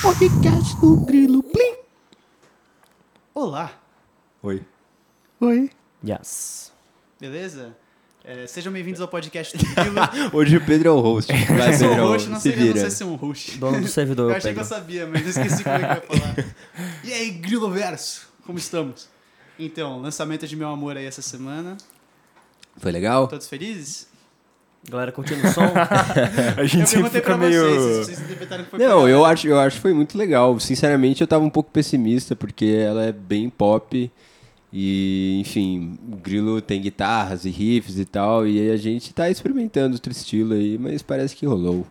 Podcast do Grilo Plim. Olá, Oi. Oi. Yes. beleza? É, sejam bem-vindos ao podcast do Grilo. Hoje o Pedro é o host. Vai, Eu sou o host, não se sei, eu não sei se é um host. Dono do servidor, Eu achei que eu Pedro. sabia, mas eu esqueci como é que vai falar. E aí, Grilo Verso, como estamos? Então, lançamento de Meu Amor aí essa semana. Foi legal? Todos felizes? Galera curtindo o som. A Eu gente sempre perguntei fica pra meio. vocês, vocês interpretaram que foi Não, eu acho, eu acho que foi muito legal. Sinceramente, eu tava um pouco pessimista, porque ela é bem pop. E, enfim, o Grilo tem guitarras e riffs e tal. E a gente tá experimentando outro estilo aí, mas parece que rolou.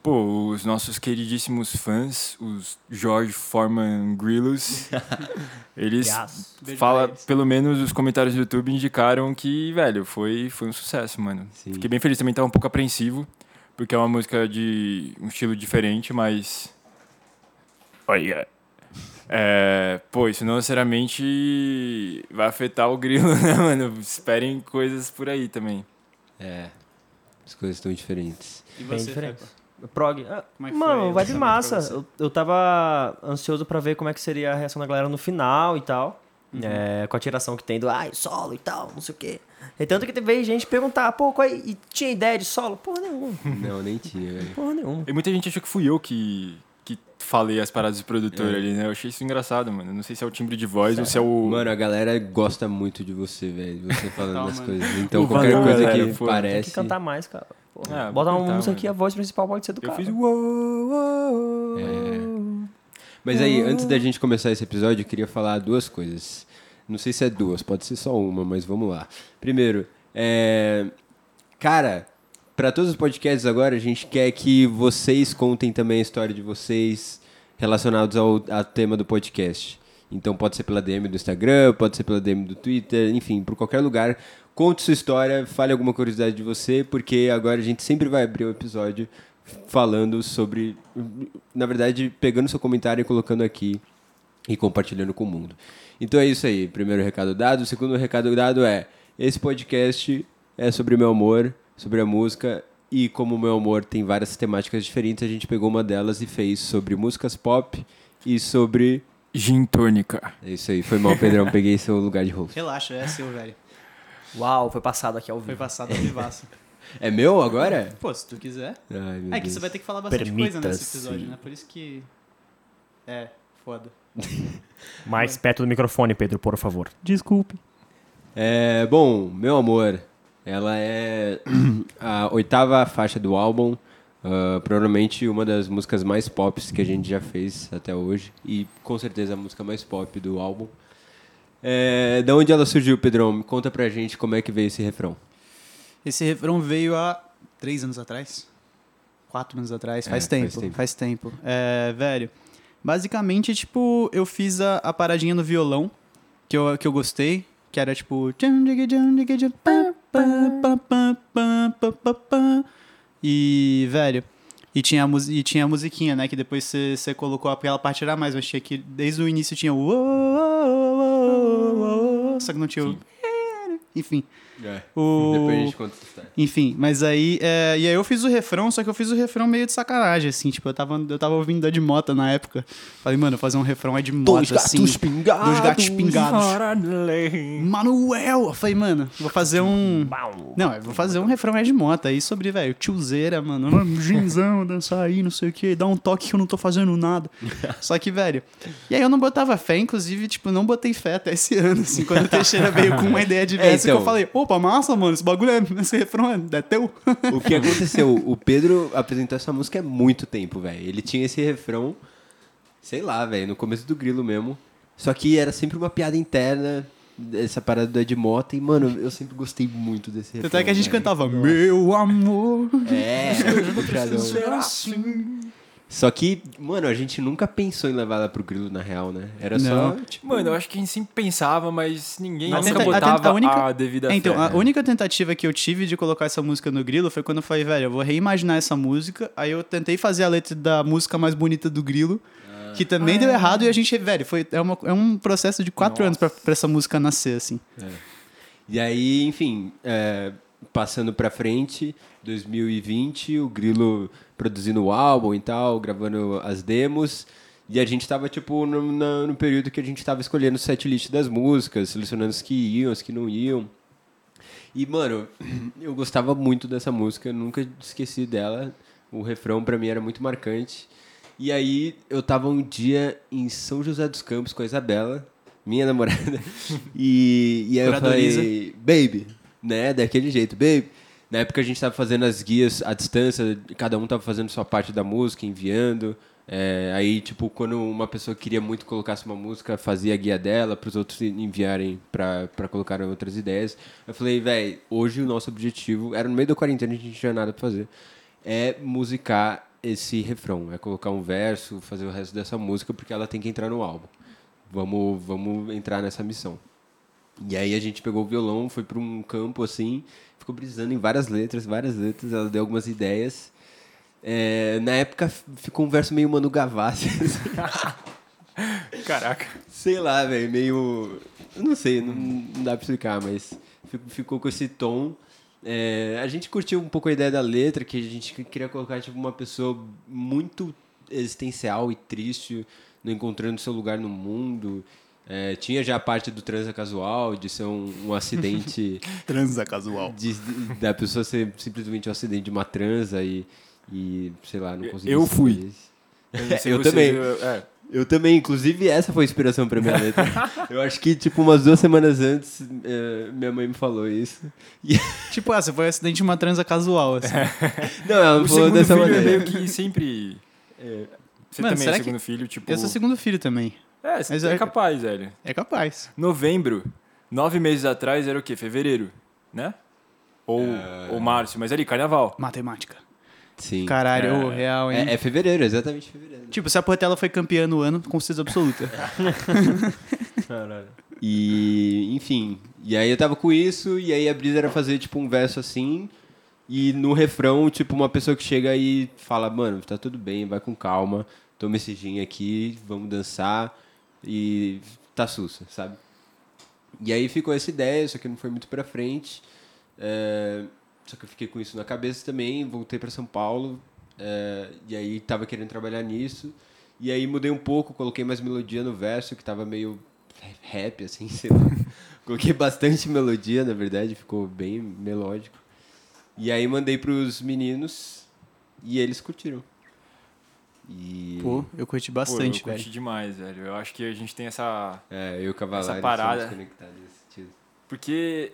Pô, os nossos queridíssimos fãs, os George Foreman Grillos, eles Yes. Fala, pelo menos os comentários do YouTube indicaram que, velho, foi, foi um sucesso, mano. Sim. Fiquei bem feliz também, tava um pouco apreensivo, porque é uma música de um estilo diferente, mas. Olha. É, pô, isso não necessariamente vai afetar o grilo, né, mano? Esperem coisas por aí também. É. As coisas estão diferentes. E Bem você, diferente. Fepa? Prog. Ah, Como é que Mano, vai de massa. Eu, eu tava ansioso pra ver como é que seria a reação da galera no final e tal. Uhum. É, com a tiração que tem do ai, solo e tal, não sei o quê. E tanto que teve gente perguntar, pô, qual é- e tinha ideia de solo? Porra nenhuma, Não, nem tinha, velho. porra nenhuma. E muita gente achou que fui eu que falei as paradas do produtor ali, né? Eu achei isso engraçado, mano. Não sei se é o timbre de voz ou se é o. Mano, a galera gosta muito de você, velho. Você falando Não, das mano. coisas. Então, Valeu, qualquer coisa galera, que pô. Tem parece. que cantar mais, cara. Ah, Bota uma cantar, música mano. aqui, a voz principal pode ser do eu cara. fiz uou, uou, É. Mas aí, antes da gente começar esse episódio, eu queria falar duas coisas. Não sei se é duas, pode ser só uma, mas vamos lá. Primeiro, é... cara, para todos os podcasts agora, a gente quer que vocês contem também a história de vocês relacionados ao, ao tema do podcast. Então pode ser pela DM do Instagram, pode ser pela DM do Twitter, enfim, por qualquer lugar. Conte sua história, fale alguma curiosidade de você, porque agora a gente sempre vai abrir o episódio falando sobre, na verdade, pegando seu comentário e colocando aqui e compartilhando com o mundo. Então é isso aí. Primeiro recado dado. O segundo recado dado é: esse podcast é sobre meu amor, sobre a música. E como o meu amor tem várias temáticas diferentes, a gente pegou uma delas e fez sobre músicas pop e sobre. Gin tônica. É isso aí, foi mal, Pedrão. Peguei seu lugar de host. Relaxa, é seu, velho. Uau, foi passado aqui ao Foi vivo. passado ao vivaço. É meu agora? Pô, se tu quiser. Ai, meu É que Deus. você vai ter que falar bastante coisa nesse episódio, né? Por isso que. É, foda. Mais perto do microfone, Pedro, por favor. Desculpe. É, bom, meu amor, ela é a oitava faixa do álbum, ah, provavelmente uma das músicas mais pop que a gente já fez até hoje e com certeza a música mais pop do álbum. É, da onde ela surgiu, Pedrão? Me conta pra gente como é que veio esse refrão. Esse refrão veio há três anos atrás? Quatro anos atrás? É, Faz faz tempo, tempo. faz tempo. É, velho, basicamente, tipo, eu fiz a, a paradinha no violão, que eu, que eu gostei, que era tipo... E, velho, e tinha a, e tinha a musiquinha, né? Que depois você você colocou aquela parte era mais, mas tinha que desde o início tinha o... Só que não tinha o... Enfim. O... Depois a gente conta essa história. Enfim, mas aí. é, e aí eu fiz o refrão, só que eu fiz o refrão meio de sacanagem, assim. Tipo, eu tava, eu tava ouvindo Ed Mota na época. Falei, mano, fazer um refrão Ed Mota, assim. pingados. Dois gatos pingados. Manuel! Eu falei, mano, vou fazer um. Não, eu vou fazer um refrão Ed Mota aí sobre, velho, tiozeira, mano. Ginzão, dançar aí, não sei o que, dar um toque que eu não tô fazendo nada. Só que, velho. E aí eu não botava fé, inclusive, tipo, não botei fé até esse ano, assim, quando o Teixeira veio com uma ideia de É, verso que então. eu falei, opa, massa, mano, esse bagulho é. Esse refrão é, é teu. O que aconteceu? O Pedro apresentou essa música há muito tempo, velho. Ele tinha esse refrão, sei lá, velho, no começo do grilo mesmo. Só que era sempre uma piada interna, essa parada do Ed Mota. E, mano, eu sempre gostei muito desse refrão. Tanto é que a gente cantava, meu amor. É, puxadão. Ser assim. Só que, mano, a gente nunca pensou em levar ela pro grilo, na real, né? Era Não. só, tipo... Mano, eu acho que a gente sempre pensava, mas ninguém A nunca tenta- a botava tenta- a única- a devida É, então, fé. a única tentativa que eu tive de colocar essa música no Grilo foi quando eu falei, velho, eu vou reimaginar essa música. Aí eu tentei fazer a letra da música mais bonita do Grilo, que também deu errado. E a gente, velho, foi, é, uma- é um processo de quatro anos pra, pra essa música nascer, assim. E aí, enfim, é, passando pra frente, 2020, o Grilo produzindo o álbum e tal, gravando as demos. E a gente tava, tipo, no, na- no período que a gente tava escolhendo o setlist das músicas, selecionando as que iam, as que não iam. E, mano, eu gostava muito dessa música, nunca esqueci dela. O refrão pra mim era muito marcante. E aí eu tava um dia em São José dos Campos com a Isabela, minha namorada. E, e aí eu falei, baby, né? Daquele jeito, baby. Na época a gente tava fazendo as guias à distância, cada um tava fazendo sua parte da música, enviando. É, aí, tipo, quando uma pessoa queria muito colocar uma música, fazia a guia dela para os outros enviarem para colocar outras ideias. Eu falei, velho, hoje o nosso objetivo, era no meio da quarentena, a gente não tinha nada pra fazer, é musicar esse refrão, é colocar um verso, fazer o resto dessa música, porque ela tem que entrar no álbum. Vamos, vamos entrar nessa missão. E aí a gente pegou o violão, foi para um campo assim, ficou brisando em várias letras, várias letras, ela deu algumas ideias. É, na época ficou um verso meio Manu Gavassi, Caraca. sei lá, velho, meio. Não sei, não, não dá pra explicar, mas fi- ficou com esse tom. É, a gente curtiu um pouco a ideia da letra, que a gente queria colocar tipo, uma pessoa muito existencial e triste, não encontrando seu lugar no mundo. É, tinha já a parte do transa casual, de ser um, um acidente. Transa casual. de- de- da pessoa ser simplesmente um acidente de uma transa e, e sei lá, não conseguir Eu fui. Eu vocês, também. eu- é. Eu também, inclusive essa foi a inspiração pra minha letra. Eu acho que, tipo, umas duas semanas antes, eh, minha mãe me falou isso. E- Tipo, ah, você foi um acidente de uma transa casual, assim. Não, ela não falou segundo dessa filho é maneira. meio que sempre... Você Mano, também é será que- segundo filho, tipo... Eu sou segundo filho também. É, Mas é é- capaz, velho. É capaz. Novembro, nove meses atrás, era o quê? Fevereiro, né? Ou, É. ou março, mas ali, carnaval. Matemática. Sim. Caralho, É. real, hein? É, é fevereiro, exatamente fevereiro. Tipo, se a Portela foi campeã no ano, com certeza absoluta. E, enfim, e aí eu tava com isso, e aí a brisa era fazer, tipo, um verso assim, e no refrão, tipo, uma pessoa que chega e fala, mano, tá tudo bem, vai com calma, toma esse gin aqui, vamos dançar, e tá sussa, sabe? E aí ficou essa ideia, só que não foi muito pra frente, é, só que eu fiquei com isso na cabeça também, voltei pra São Paulo, é, e aí tava querendo trabalhar nisso, e aí mudei um pouco, coloquei mais melodia no verso, que tava meio rap, assim, sei lá. Coloquei bastante melodia, na verdade, ficou bem melódico. E aí mandei pros meninos e eles curtiram. E. Pô, eu curti bastante, Pô, eu curti velho. demais, velho. Eu acho que a gente tem essa... É, eu e o Cavalar Essa parada. somos conectados nesse sentido. Porque...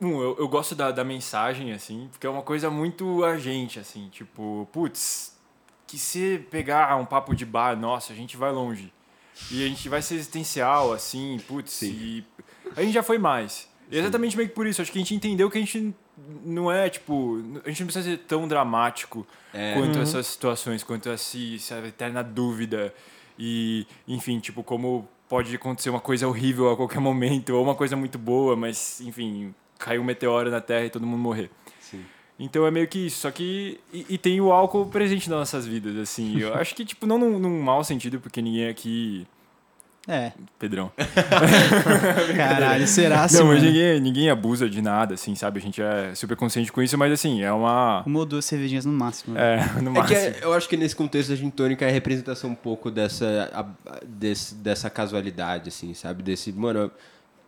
Um, eu, eu gosto da, da mensagem, assim, porque é uma coisa muito a gente, assim. Tipo, putz, que se pegar um papo de bar, nossa, a gente vai longe. E a gente vai ser existencial, assim, putz, e a gente já foi mais. Exatamente meio que por isso, acho que a gente entendeu que a gente não é, tipo, a gente não precisa ser tão dramático É. quanto essas situações, quanto essa, essa eterna dúvida e, enfim, tipo, como pode acontecer uma coisa horrível a qualquer momento, ou uma coisa muito boa, mas, enfim, caiu um meteoro na Terra e todo mundo morrer. Sim. Então é meio que isso. Só que. E, e tem o álcool presente nas nossas vidas, assim. Eu acho que, tipo, não num, num mau sentido, porque ninguém aqui. É. Pedrão. Caralho, será assim, não, mas ninguém, ninguém abusa de nada, assim, sabe? A gente é super consciente com isso, mas assim, é uma. Uma ou duas cervejinhas no máximo. É, no É máximo. que é- eu acho que nesse contexto a gin tônica é a representação um pouco dessa, a- desse- dessa casualidade, assim, sabe? Desse, mano,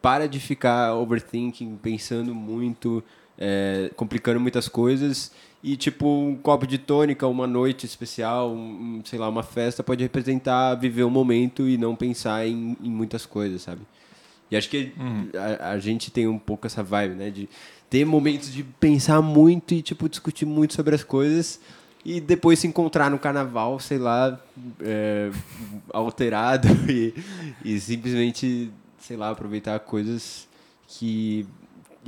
para de ficar overthinking, pensando muito, é, complicando muitas coisas. E, tipo, um copo de tônica, uma noite especial, um, sei lá, uma festa pode representar viver o momento e não pensar em, em muitas coisas, sabe? E acho que a, a gente tem um pouco essa vibe, né? De ter momentos de pensar muito e, tipo, discutir muito sobre as coisas e depois se encontrar no carnaval, sei lá, é, alterado e, e simplesmente, sei lá, aproveitar coisas que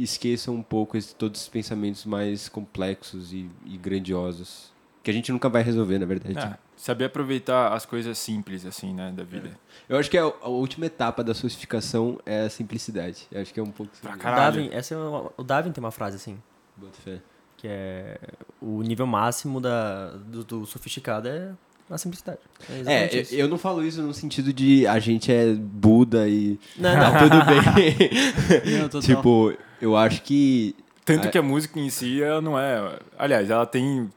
esqueçam um pouco esse- todos esses pensamentos mais complexos e, e grandiosos. Que a gente nunca vai resolver, na verdade. É, saber aproveitar as coisas simples, assim, né, da vida. Eu acho que a, a última etapa da sofisticação é a simplicidade. Eu acho que é um pouco... Pra O Caralho. Darwin, essa é uma- o Darwin tem uma frase assim, Bota fé. que é o nível máximo da, do, do sofisticado é a simplicidade. É, É, isso. eu eu não falo isso no sentido de a gente é Buda e Não, tá não. tudo bem. Não, tipo, eu acho que Tanto Ah, que a música em si, ela não é... Aliás, ela tem,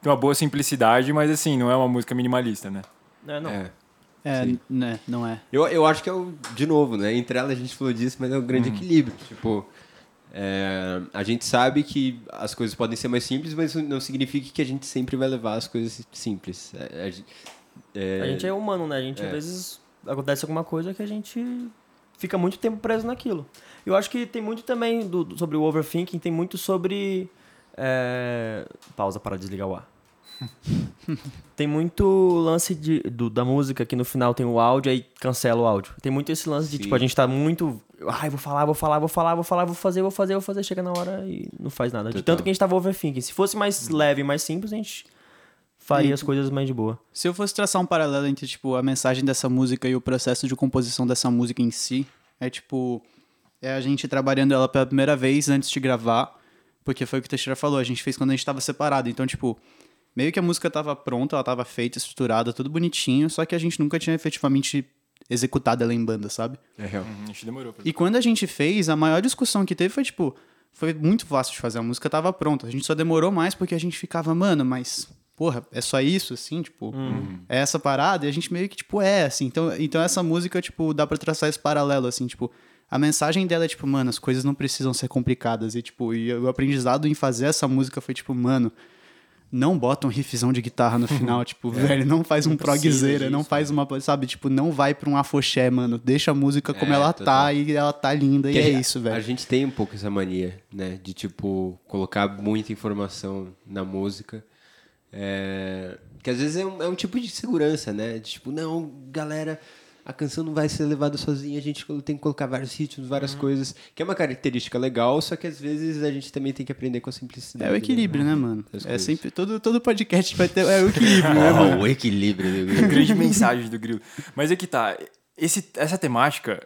tem uma boa simplicidade, mas assim, não é uma música minimalista, né? É, não. é, É, né, não é. Eu, eu acho que é o, de novo, né? Entre elas a gente falou disso, mas é o grande equilíbrio. Tipo, é, a gente sabe que as coisas podem ser mais simples, mas isso não significa que a gente sempre vai levar as coisas simples. É, a, gente- é, A gente é humano, né? A gente, É. às vezes, acontece alguma coisa que a gente fica muito tempo preso naquilo. Eu acho que tem muito também do, sobre o overthinking, tem muito sobre. é, Pausa para desligar o ar. tem muito lance de, do- da música que no final tem o áudio aí cancela o áudio. Tem muito esse lance de, Sim. tipo, a gente tá muito. Ai, vou falar, vou falar, vou falar, vou falar, vou fazer, vou fazer, vou fazer. Chega na hora e não faz nada. De tanto que a gente tava overthinking. Se fosse mais leve, mais simples, a gente faria as coisas mais de boa. Se eu fosse traçar um paralelo entre, tipo, a mensagem dessa música e o processo de composição dessa música em si, é tipo, é a gente trabalhando ela pela primeira vez antes de gravar, porque foi o que o Teixeira falou, a gente fez quando a gente tava separado. Então, tipo, meio que a música tava pronta, ela tava feita, estruturada, tudo bonitinho, só que a gente nunca tinha efetivamente executado ela em banda, sabe? é real. Uhum, A gente demorou pra... E quando a gente fez, a maior discussão que teve foi, tipo, foi muito fácil de fazer. A música tava pronta. A gente só demorou mais porque a gente ficava, mano, mas, porra, é só isso, assim, tipo, é essa parada? E a gente meio que, tipo, é, assim. Então, então essa música, tipo, dá pra traçar esse paralelo, assim, tipo, a mensagem dela é, tipo, mano, as coisas não precisam ser complicadas. E, tipo, e o aprendizado em fazer essa música foi, tipo, mano. Não bota um riffzão de guitarra no final, tipo, velho, não faz um progzeira, não faz uma, sabe, tipo, não vai pra um afoxé, mano. Deixa a música como É, ela total. tá e ela tá linda Que e a é gente- isso, A velho. gente tem um pouco essa mania, né? De, tipo, colocar muita informação na música. É, Que às vezes é um, é um tipo de segurança, né? Tipo, não, galera, a canção não vai ser levada sozinha, a gente tem que colocar vários ritmos, várias Uhum. coisas. Que é uma característica legal, só que às vezes a gente também tem que aprender com a simplicidade. É o equilíbrio, né, mano? Das É coisas. sempre. Todo, todo podcast vai ter. É o equilíbrio, né, mano? Oh, o equilíbrio. né? grande mensagem do Grilo. Mas é que tá, esse, essa temática,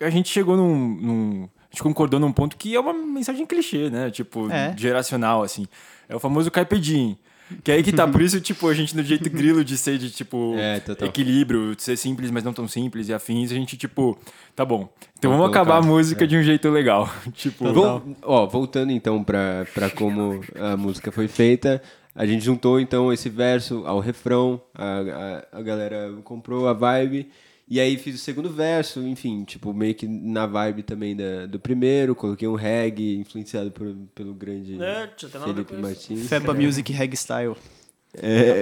a gente chegou num, num- A gente concordou num ponto que é uma mensagem clichê, né? Tipo, É. geracional, assim. É o famoso Carpe Diem. Que é aí que tá, por isso, tipo, a gente no jeito grilo de ser de, tipo, É, equilíbrio, de ser simples, mas não tão simples e afins, a gente, tipo, tá bom. Então Vamos vamos acabar a música de um jeito legal. tipo, Vol- ó, voltando então pra, pra como a música foi feita, a gente juntou então esse verso ao refrão, a, a, a galera comprou a vibe, e aí fiz o segundo verso, enfim, tipo, meio que na vibe também da, do primeiro, coloquei um reggae influenciado por, pelo grande É, Felipe. Martins. Fepa Music Reg Style.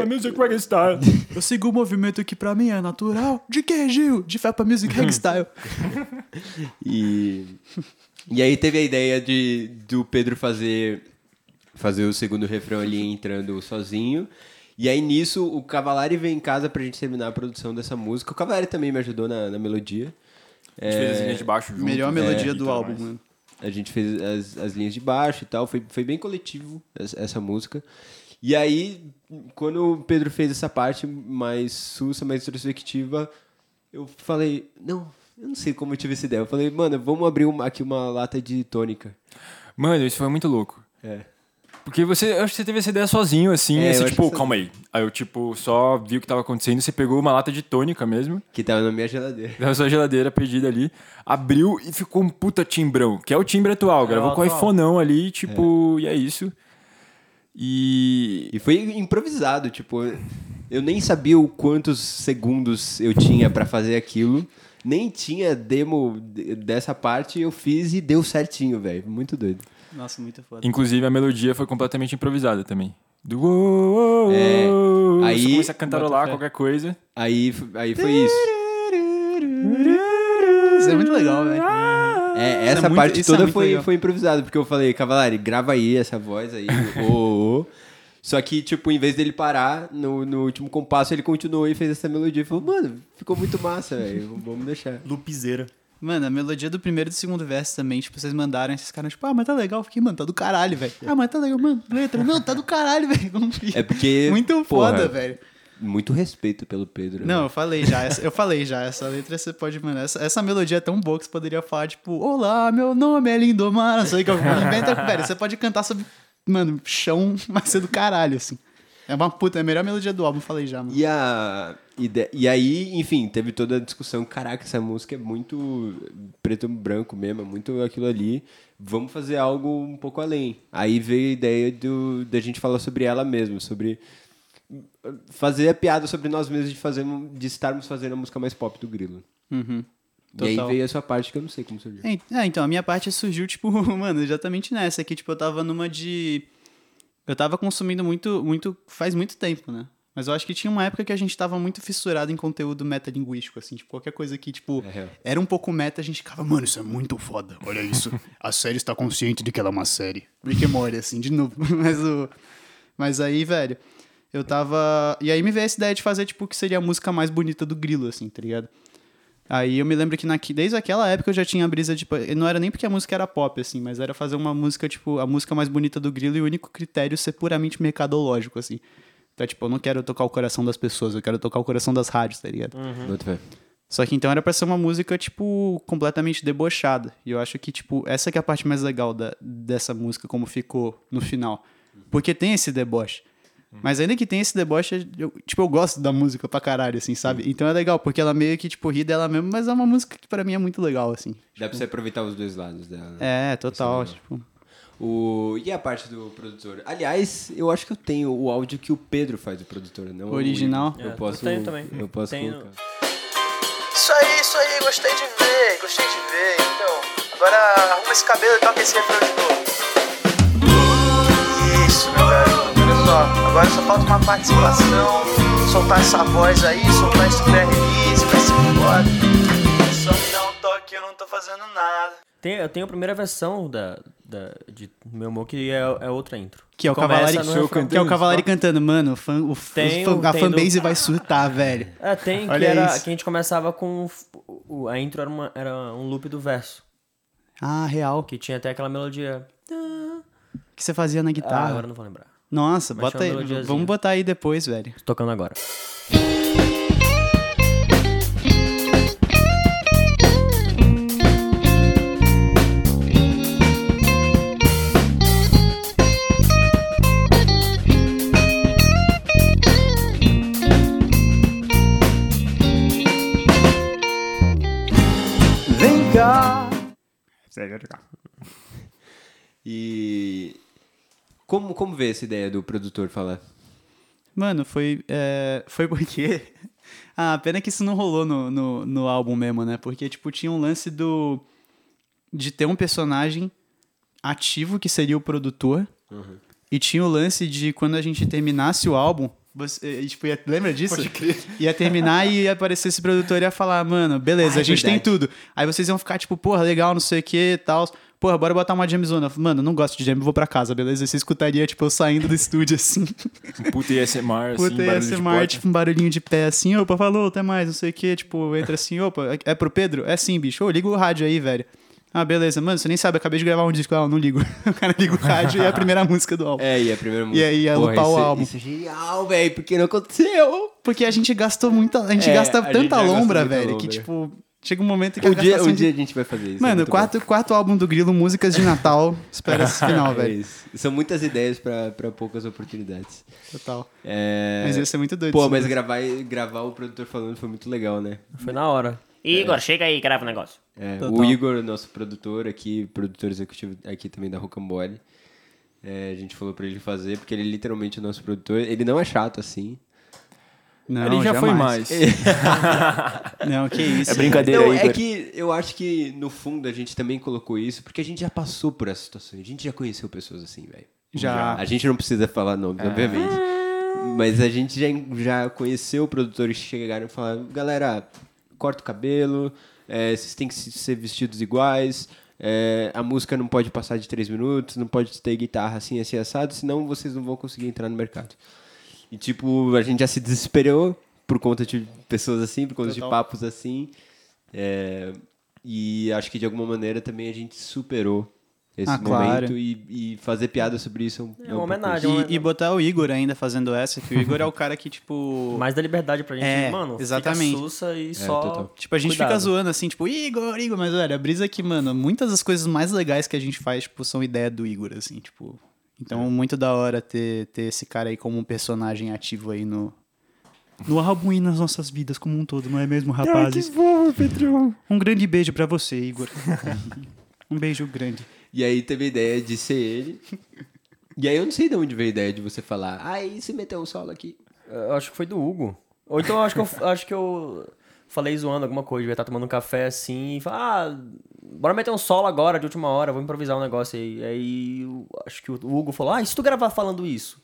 a music reggae style. Eu sigo o movimento que pra mim é natural. De que, Gil? De Fepa Music Reg Style. E, e aí teve a ideia de do Pedro fazer fazer o segundo refrão ali entrando sozinho. E aí nisso o Cavalari veio em casa pra gente terminar a produção dessa música. O Cavalari também me ajudou na, na melodia. A gente fez as linhas de baixo junto. Melhor né, melodia e do álbum, mais. mano. A gente fez as, as linhas de baixo e tal. Foi, foi bem coletivo essa, essa música. E aí, quando o Pedro fez essa parte mais sussa, mais introspectiva, eu falei, não, eu não sei como eu tive essa ideia. Eu falei, mano, vamos abrir uma- aqui uma lata de tônica. Mano, isso foi muito louco. É. Porque você, eu acho que você teve essa ideia sozinho, assim, É, e eu você, tipo, calma aí. Aí eu, tipo, só vi o que tava acontecendo, você pegou uma lata de tônica mesmo, Que tava na minha geladeira. na sua geladeira perdida ali, abriu e ficou um puta timbrão, que é o timbre atual, gravou o com o iPhoneão ali, tipo, e é isso. E... E foi improvisado, tipo, eu nem sabia o quantos segundos eu tinha pra fazer aquilo. Nem tinha demo de- dessa parte, eu fiz e deu certinho, velho. Muito doido. Nossa, muito foda. Inclusive, a melodia foi completamente improvisada também. Do uou, uou, É, uou, aí- Você começa a cantarolar qualquer coisa. Aí, aí foi isso. Isso é muito legal, velho. É, essa muito- parte isso é toda muito foi, legal. foi improvisado, porque eu falei, Cavalari, grava aí essa voz aí, ô, ô. Só que, tipo, em vez dele parar, no, no último compasso, ele continuou e fez essa melodia. E falou, mano, ficou muito massa, velho, vamos deixar. Lupizeira. Mano, a melodia do primeiro e do segundo verso também, tipo, vocês mandaram esses caras, tipo, ah, mas tá legal. Fiquei, mano, tá do caralho, velho. Ah, mas tá legal, mano, letra. Não, tá do caralho, velho. Confia. É porque. Muito porra, foda, velho. Muito respeito pelo Pedro. Não, né? eu falei já, essa- eu falei já, essa letra você pode, mano, essa, essa melodia é tão boa que você poderia falar, tipo, olá, meu nome é Lindomar, não sei o que eu inventa, velho, você pode cantar sobre, mano, chão, mas ser do caralho, assim. É uma puta, é a melhor melodia do álbum, falei já, mano. E, a, e, de- e aí, enfim, teve toda a discussão. Caraca, essa música é muito preto e branco mesmo, é muito aquilo ali. Vamos fazer algo um pouco além. Aí veio a ideia do, da gente falar sobre ela mesmo, sobre fazer a piada sobre nós mesmos de, fazer, de estarmos fazendo a música mais pop do Grilo. Uhum. E aí Total. veio a sua parte que eu não sei como surgiu. É, então, a minha parte surgiu, tipo, mano, exatamente nessa, que, tipo, eu tava numa de... Eu tava consumindo muito, muito, faz muito tempo, né? Mas eu acho que tinha uma época que a gente tava muito fissurado em conteúdo metalinguístico, assim, tipo, qualquer coisa que, tipo, É era um pouco meta, a gente ficava, mano, isso é muito foda, olha isso. A série está consciente de que ela é uma série. Rick and Morty, assim, de novo. Mas o... Mas aí, velho, eu tava... E aí me veio essa ideia de fazer, tipo, o que seria a música mais bonita do Grilo, assim, tá ligado? Aí eu me lembro que naqui, desde aquela época eu já tinha a brisa, tipo, não era nem porque a música era pop, assim, mas era fazer uma música, tipo, a música mais bonita do Grilo e o único critério ser puramente mercadológico, assim. Então, tipo, eu não quero tocar o coração das pessoas, eu quero tocar o coração das rádios, tá ligado? Bota fé. Só que então era pra ser uma música, tipo, completamente debochada. E eu acho que, tipo, essa que é a parte mais legal da, dessa música, como ficou no final. Porque tem esse deboche. Mas ainda que tem esse deboche, eu, tipo, eu gosto da música pra caralho, assim, sabe? Então é legal, porque ela meio que, tipo, ri dela mesmo, mas é uma música que pra mim é muito legal, assim. Dá pra você aproveitar os dois lados dela. né? É, total, é tipo... O... E a parte do produtor? Aliás, eu acho que eu tenho o áudio que o Pedro faz do produtor, não o Original? Igor. Eu É, posso, eu tenho também. Eu posso Tenho. colocar. Isso aí, isso aí, gostei de ver, gostei de ver. Então, agora arruma esse cabelo e toca esse refrão de novo. Isso, meu garoto. Olha só, agora só falta uma participação, soltar essa voz aí, soltar esse pré-release, vai ser foda. Só me dá um toque, eu não tô fazendo nada. Tem, eu tenho a primeira versão da, da, de meu humor, que é, é outra intro. Que é o Cavalari, no refrão. que é o Cavalari cantando, mano, fã, o, Tem fã- a tem do- fanbase vai surtar, velho. É, tem, que, Olha era, isso. que a gente começava com... o- A intro era, uma, era um loop do verso. Ah, real. Que tinha até aquela melodia... que você fazia na Ah, guitarra. agora eu não vou lembrar. Nossa, Mas bota aí. Vamos botar aí depois, velho. Tô tocando agora. E como, como vê essa ideia do produtor falar? Mano, foi, é, foi porque. Ah, pena que isso não rolou no, no, no álbum mesmo, né? Porque, tipo, tinha um lance do. De ter um personagem ativo que seria o produtor. E tinha o lance de quando a gente terminasse o álbum. Você, tipo, ia- lembra disso? Ia terminar e ia aparecer esse produtor e ia falar, mano, beleza, Ah, é a gente tem verdade. tudo. Aí vocês iam ficar, tipo, porra, legal, não sei o que e tal. Porra, bora botar uma jamzona. Mano, não gosto de jam, vou pra casa, beleza? E você escutaria, tipo, eu saindo do estúdio assim. Puta ASMR, assim, Puta, ASMR, tipo, um barulhinho de pé assim, opa, falou, até mais, não sei o que, tipo, entra assim, opa, é pro Pedro? É sim, bicho, ô, liga o rádio aí, velho. Ah, beleza, mano, você nem sabe, eu acabei de gravar um disco, ah, não ligo. o cara liga o rádio e é a primeira música do álbum. É, e a primeira música. aí ia Porra, lupar o isso é- álbum. Isso é genial, velho, porque não aconteceu. Porque a gente gastou muita, a gente É, gasta a gente tanta gastou lombra, velho, lombra. que, tipo, chega um momento que Um a dia, gastação um dia a de... gente vai fazer isso. é Mano, muito quarto, quarto álbum do Grilo, músicas de Natal, espera esse final. É velho. isso. São muitas ideias pra, pra poucas oportunidades. Total. É... Mas ia ser muito doido. Pô, mas mesmo. gravar, gravar o produtor falando foi muito legal, né? Foi na hora. Igor, chega aí, grava o negócio. É, Total. o Igor, nosso produtor aqui, produtor executivo aqui também da Rocambole, é, a gente falou pra ele fazer, porque ele é literalmente o nosso produtor. Ele não é chato assim. Não, Ele já foi jamais. mais. Não, que isso. É brincadeira, Não, é Igor. que eu acho que no fundo a gente também colocou isso, porque a gente já passou por essa situação. A gente já conheceu pessoas assim, velho. Já. A gente não precisa falar nomes, obviamente. Mas a gente já, já conheceu produtores que chegaram e falaram: galera, corta o cabelo, é, vocês têm que se- ser vestidos iguais, é, a música não pode passar de três minutos, não pode ter guitarra assim, assim, assado, senão vocês não vão conseguir entrar no mercado. E, tipo, a gente já se desesperou por conta de pessoas assim, por conta de Total. papos assim. É, E acho que de alguma maneira também a gente superou esse Ah, momento claro. e, e fazer piada sobre isso é, É um uma homenagem. E, e botar o Igor ainda fazendo essa, que o Igor é o cara que, tipo. Mais da liberdade pra gente, É, mano. exatamente. Fica sussa e só. total. Tipo, a gente fica Cuidado. zoando assim, tipo, Igor, Igor, mas olha, a brisa é que, mano, muitas das coisas mais legais que a gente faz, tipo, são ideia do Igor, assim, tipo. Então, muito da hora ter, ter esse cara aí como um personagem ativo aí no. No álbum e nas nossas vidas como um todo, não é mesmo, rapazes? Um grande beijo pra você, Igor. um beijo grande. E aí teve a ideia de ser ele. E aí eu não sei de onde veio a ideia de você falar, ah, e se meter um solo aqui? Eu acho que foi do Hugo. Ou então eu acho que eu, acho que eu falei zoando alguma coisa, devia estar tomando um café assim e falar, ah, bora meter um solo agora, de última hora, vou improvisar um negócio aí. Aí acho que o Hugo falou, ah, e se tu gravar falando isso?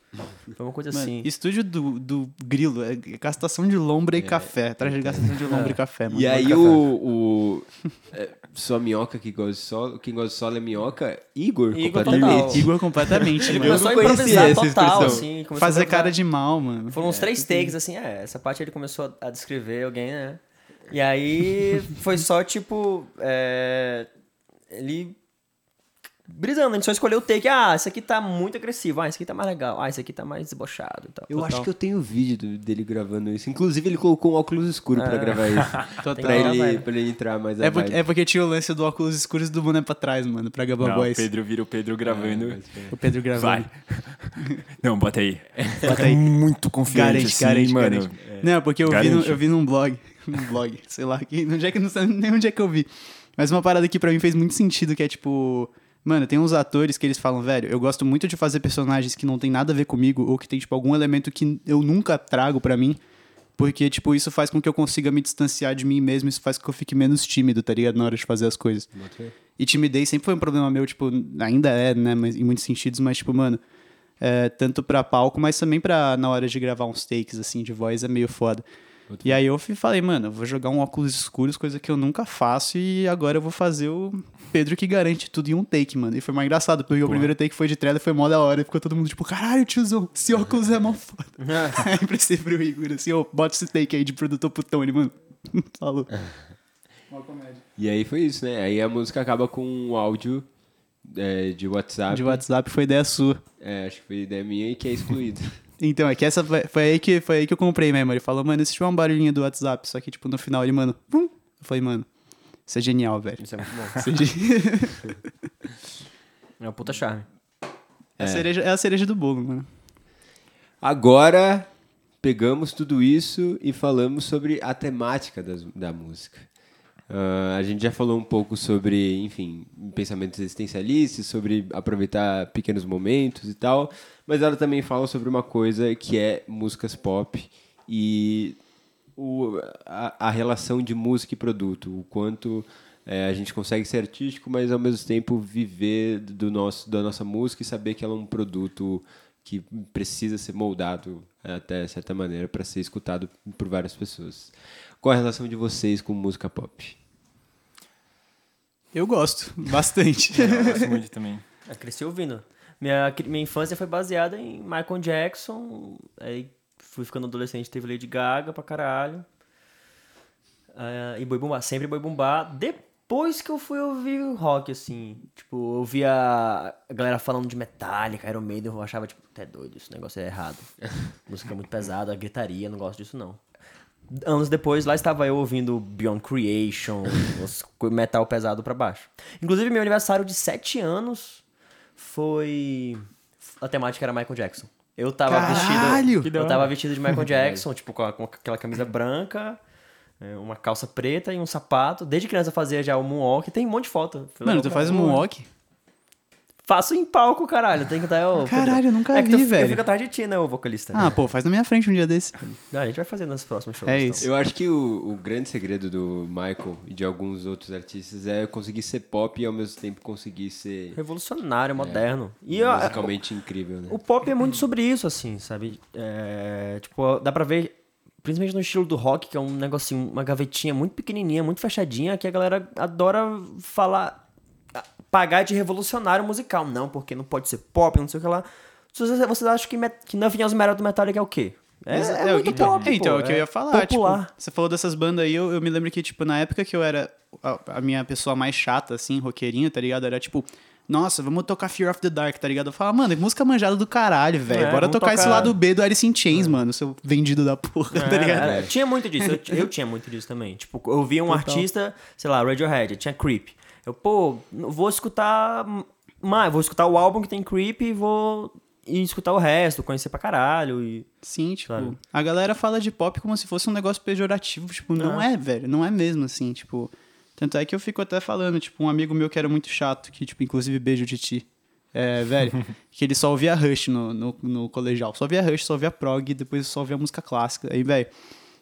Foi uma coisa Mano, assim. estúdio do, do Grilo, é gastação de lombra e café. Atrás de gastação de lombra e café, mano. E aí o, o é, sua minhoca que gosta de solo, quem gosta de solo é minhoca, Igor, Igor completamente. total. Igor completamente, mano. Eu Começou a não conhecia improvisar essa total, expressão. assim. Fazer cara de mal, mano. Foram uns três takes, assim, é, essa parte ele começou a, a descrever alguém, né? E aí foi só, tipo, é, ele brisando, a gente só escolheu o take, ah, esse aqui tá muito agressivo, ah, esse aqui tá mais legal, ah, esse aqui tá mais debochado e tal. Eu Total. acho que eu tenho vídeo dele gravando isso. Inclusive, ele colocou um óculos escuro pra gravar isso. Total. Pra, ele, gravar. pra ele entrar mais É a porque, é porque tinha o lance do óculos escuros do boné pra trás, mano, pra gravar Não, voz. Pedro vira o Pedro gravando. O Pedro gravando. Vai. Não, bota aí. Bota aí. Muito confiante, Garante, assim, garante, mano. garante. Não, porque eu vi, no, eu vi num blog, num blog, sei lá, que, onde é que, não sei nem onde é que eu vi. Mas uma parada que pra mim fez muito sentido, que é tipo... Mano, tem uns atores que eles falam, velho, eu gosto muito de fazer personagens que não tem nada a ver comigo, ou que tem, tipo, algum elemento que eu nunca trago pra mim, porque, tipo, isso faz com que eu consiga me distanciar de mim mesmo, isso faz com que eu fique menos tímido, tá ligado? Na hora de fazer as coisas. E timidez sempre foi um problema meu, tipo, ainda é, né, mas, em muitos sentidos, mas, tipo, mano, é, tanto pra palco, mas também pra, na hora de gravar uns takes, assim, de voz, é meio foda. E aí eu fui- falei, mano, eu vou jogar um óculos escuros, coisa que eu nunca faço, e agora eu vou fazer o Pedro que garante tudo em um take, mano. E foi mais engraçado, porque o primeiro take foi de trailer, foi mó da hora, e ficou todo mundo tipo, caralho, tiozão, esse óculos é mó foda. aí emprestei pro Igor, assim, ô, bota esse take aí de produtor putão, ele, mano, falou. Comédia. E aí foi isso, né? Aí a música acaba com um áudio é, de WhatsApp. De WhatsApp foi ideia sua. É, acho que foi ideia minha e que é excluído. Então, é que essa foi, foi aí que, foi aí que eu comprei mesmo. Ele falou, mano, esse tiver um barulhinho do WhatsApp, só que, tipo, no final ele, mano, pum. Eu falei, mano, isso é genial, velho. Isso é muito bom. Isso é, ge- É um puta charme. é a cereja, é a cereja do bolo, mano. Agora pegamos tudo isso e falamos sobre a temática das- da música. Ah, a gente já falou um pouco sobre, enfim, pensamentos existencialistas, sobre aproveitar pequenos momentos e tal, mas ela também fala sobre uma coisa que é músicas pop e o- a, a relação de música e produto, o quanto é, a gente consegue ser artístico, mas ao mesmo tempo viver do nosso, da nossa música e saber que ela é um produto que precisa ser moldado é, até certa maneira para ser escutado por várias pessoas. Qual a relação de vocês com música pop? Eu gosto, bastante. Eu gosto muito também. Eu cresci ouvindo. Minha, minha infância foi baseada em Michael Jackson. Aí fui ficando adolescente, teve Lady Gaga pra caralho. Ah, e Boi Bumbá, sempre Boi Bumbá. Depois que eu fui ouvir rock, assim, tipo, eu via a galera falando de Metallica, Iron Maiden, eu achava, tipo, até doido, esse negócio é errado. Música muito pesada, gritaria, não gosto disso, não. Anos depois, lá estava eu ouvindo Beyond Creation, metal pesado pra baixo. Inclusive, meu aniversário de 7 anos foi. A temática era Michael Jackson. Eu tava Caralho! vestido. Eu tava vestido de Michael Jackson, tipo, com, a- com aquela camisa branca, é, uma calça preta e um sapato. Desde criança eu fazia já o moonwalk. Tem um monte de foto. Mano, tu faz um moonwalk? Faço em palco, caralho. Tem que dar. ô, Caralho, eu nunca é que vi, tu- Eu velho. fico atrás de ti, né, o vocalista. Ah, pô, faz na minha frente um dia desse. Não, a gente vai fazer nos próximos shows. É então. isso. Eu acho que o, o grande segredo do Michael e de alguns outros artistas é conseguir ser pop e ao mesmo tempo conseguir ser Revolucionário, moderno. E eu- musicalmente incrível, né? O pop é muito sobre isso, assim, sabe? É, tipo, dá pra ver, principalmente no estilo do rock, que é um negocinho, uma gavetinha muito pequenininha, muito fechadinha, que a galera adora falar, pagar de revolucionário musical. Não, porque não pode ser pop, não sei o que lá. Vocês, vocês acham que, met- que Nothing Else Matters do Metallica é o quê? É, Mas, é muito então, pop, então, pô, é o que eu é ia falar. popular. Tipo, você falou dessas bandas aí, eu, eu me lembro que, tipo, na época que eu era a, a minha pessoa mais chata, assim, roqueirinha, tá ligado? Era tipo, nossa, vamos tocar Fear of the Dark, tá ligado? Eu falava, mano, música manjada do caralho, velho. É, Bora vamos tocar, esse tocar- lado B do Alice in Chains, mano, seu vendido da porra, tá É, ligado? é, tinha muito disso. Eu, eu tinha muito disso também. Tipo, eu via um artista, sei lá, Radiohead, tinha Creep. Eu, pô, vou escutar mais, vou escutar o álbum que tem Creep e vou e escutar o resto, conhecer pra caralho. E... Sim, tipo, Sabe? a galera fala de pop como se fosse um negócio pejorativo, tipo, não é, velho, não é mesmo assim, tipo, tanto é que eu fico até falando, tipo, um amigo meu que era muito chato, que, tipo, inclusive beijo de ti, é, velho, que ele só ouvia Rush no, no, no colegial, só ouvia Rush, só ouvia prog, depois só ouvia música clássica, aí, velho,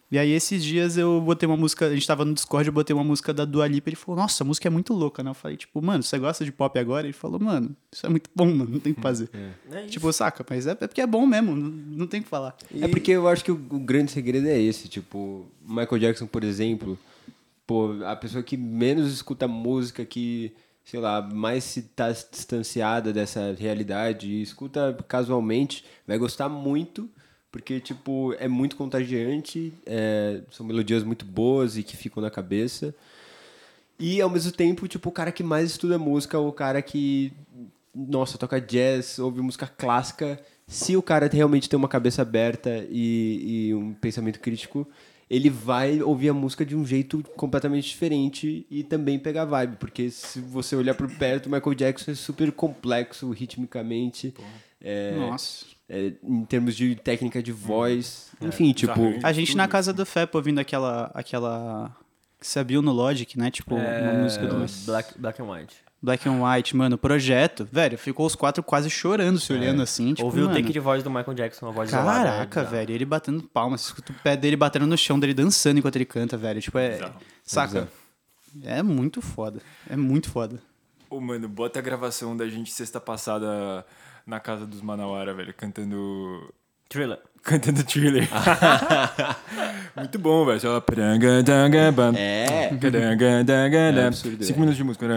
e aí esses dias eu botei uma música, a gente tava no Discord, eu botei uma música da Dua Lipa, ele falou, nossa, a música é muito louca, né, eu falei, tipo, mano, você gosta de pop agora? Ele falou, mano, isso é muito bom, mano, não tem o que fazer. É isso. Tipo, saca? Mas é, é porque é bom mesmo, não, não tem o que falar. É porque eu acho que o, o grande segredo é esse, tipo, Michael Jackson, por exemplo, pô, a pessoa que menos escuta música, que, sei lá, mais se tá distanciada dessa realidade e escuta casualmente, vai gostar muito, porque, tipo, é muito contagiante, é, são melodias muito boas e que ficam na cabeça. E ao mesmo tempo, tipo, o cara que mais estuda música, o cara que, nossa, toca jazz, ouve música clássica, se o cara realmente tem uma cabeça aberta e, e um pensamento crítico, ele vai ouvir a música de um jeito completamente diferente e também pegar vibe, porque se você olhar por perto, Michael Jackson é super complexo ritmicamente, é, Nossa. É, em termos de técnica de voz, enfim, tipo, arranjos. A gente Tudo. na casa do Fep ouvindo aquela. aquela. Que você abriu no Logic, né? Tipo, uma música do Black, Black and White. Black and White, mano, projeto. Velho, ficou os quatro quase chorando, se olhando assim. Tipo, Ouvi o take de voz do Michael Jackson, a voz isolada, Caraca, é bizarro. velho, ele batendo palmas, você escuta o pé dele batendo no chão, dele dançando enquanto ele canta, velho. Tipo, é. Bizarro. Saca? É muito foda. É muito foda. Ô, mano, bota a gravação da gente sexta passada na casa dos Manauara, velho, cantando. Thriller. Cantando thriller. Muito bom, velho. Só. é... Dam. absurdo, Cinco é. minutos de música.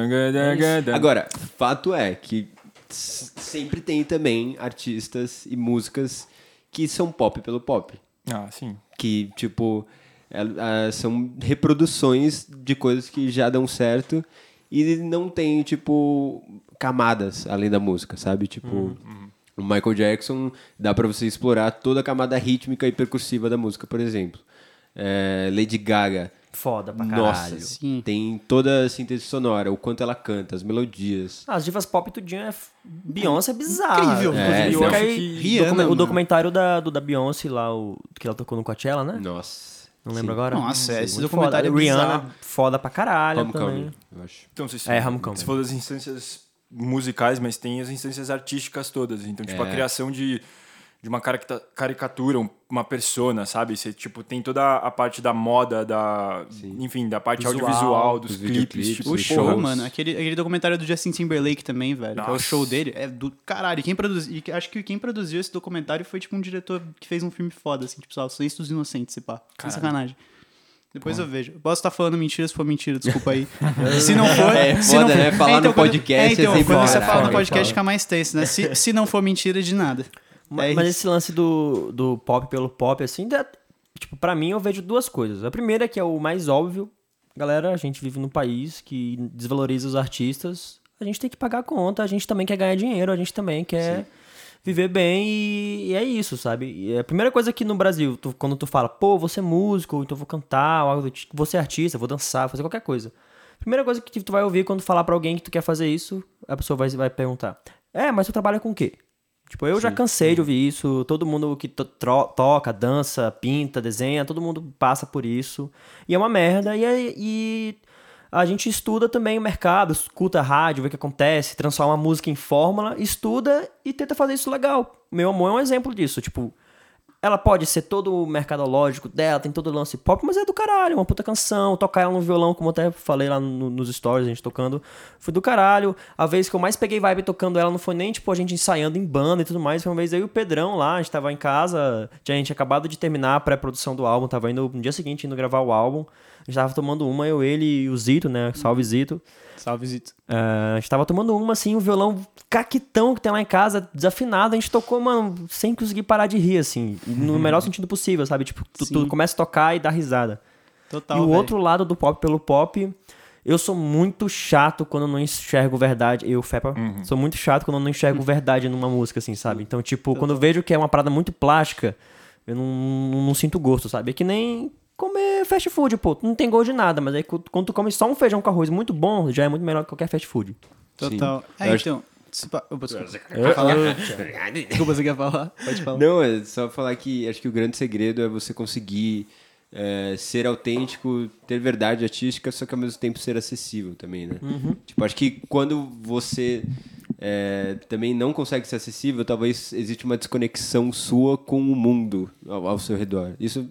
Dam. Agora, fato é que sempre tem também artistas e músicas que são pop pelo pop. Ah, sim. Que, tipo, é- é, são reproduções de coisas que já dão certo e não tem, tipo, camadas além da música, sabe? Tipo, o Michael Jackson dá pra você explorar toda a camada rítmica e percussiva da música, por exemplo. É, Lady Gaga. Foda pra caralho. Nossa, Sim. tem toda a síntese sonora, o quanto ela canta, as melodias. Ah, as divas pop tudinho é... f- Beyoncé é bizarra. Incrível. É, fica aí Que Rihanna, o documentário da, do, da Beyoncé lá, o, que ela tocou no Coachella, né? Nossa. Não lembro Sim. agora. Nossa, Sim, esse documentário foda. é Rihanna, bizarro. foda pra caralho Homecoming, também. eu acho. Então, se, É, Homecoming. se for das instâncias musicais, mas tem as instâncias artísticas todas. Então, tipo, a É. criação de, de uma caricatura, um- uma persona, sabe? Você, tipo, tem toda a parte da moda, da... Enfim, da parte Visual, audiovisual, dos os clipes. Tipo, O show, mano, aquele, aquele documentário do Justin Timberlake também, velho. Que é o show dele. É do caralho. E Quem produziu, e acho que quem produziu esse documentário foi, tipo, um diretor que fez um filme foda, assim, tipo, só Silêncio dos Inocentes, se pá. Sem sacanagem. Depois eu vejo. Posso estar falando mentira, se for mentira, desculpa aí. se não for. É se não foda, for, né? Falar no quando- podcast é, então, é sempre quando você fala no podcast fica mais tenso, né? Se, se não for mentira, de nada. Mas, É mas esse lance do, do pop pelo pop, assim, dá- tipo, pra mim eu vejo duas coisas. A primeira que é o mais óbvio. Galera, a gente vive num país que desvaloriza os artistas. A gente tem que pagar a conta, a gente também quer ganhar dinheiro, a gente também quer viver bem e, e é isso, sabe? E a primeira coisa que no Brasil, tu- quando tu fala, pô, você é músico, então vou cantar, ou algo do tipo, você é artista, vou dançar, vou fazer qualquer coisa. Primeira coisa que tu vai ouvir quando falar pra alguém que tu quer fazer isso, a pessoa vai, vai perguntar: É, mas tu trabalha com o quê? Tipo, eu já cansei de ouvir isso. Todo mundo que to- toca, dança, pinta, desenha, todo mundo passa por isso. E é uma merda. E, é- e a gente estuda também o mercado, escuta rádio, vê o que acontece, transforma a música em fórmula, estuda e tenta fazer isso legal. Meu amor é um exemplo disso. Tipo, ela pode ser todo o mercadológico dela, tem todo o lance pop, mas é do caralho, uma puta canção. Tocar ela no violão, como eu até falei lá no- nos stories, a gente tocando, foi do caralho. A vez que eu mais peguei vibe tocando ela não foi nem, tipo, a gente ensaiando em banda e tudo mais. Foi uma vez eu e o Pedrão lá, a gente tava em casa, a gente acabado de terminar a pré-produção do álbum, tava indo no dia seguinte indo gravar o álbum. A gente tava tomando uma, eu, ele e o Zito, né? Salve Zito. Salve, Zito. É, a gente tava tomando uma, assim, o violão caquetão que tem lá em casa, desafinado, a gente tocou, mano, sem conseguir parar de rir, assim. no melhor sentido possível, sabe? Tipo, tu, tu começa a tocar e dá risada. Total. e o velho. outro lado do pop pelo pop, eu sou muito chato quando eu não enxergo verdade. Eu, Fepa, sou muito chato quando eu não enxergo verdade numa música, assim, sabe? Então, tipo, quando eu vejo que é uma parada muito plástica, eu não, não, não sinto gosto, sabe? É que nem comer fast food, pô. Tu não tem gosto de nada, mas aí quando tu come só um feijão com arroz muito bom, já é muito melhor que qualquer fast food. Total. Sim. É, então. desculpa. Desculpa, você quer falar? Pode falar. Não, é só falar que acho que o grande segredo é você conseguir é, ser autêntico, ter verdade artística, só que ao mesmo tempo ser acessível também, né? Tipo, acho que quando você é, também não consegue ser acessível, talvez existe uma desconexão sua com o mundo ao, ao seu redor. Isso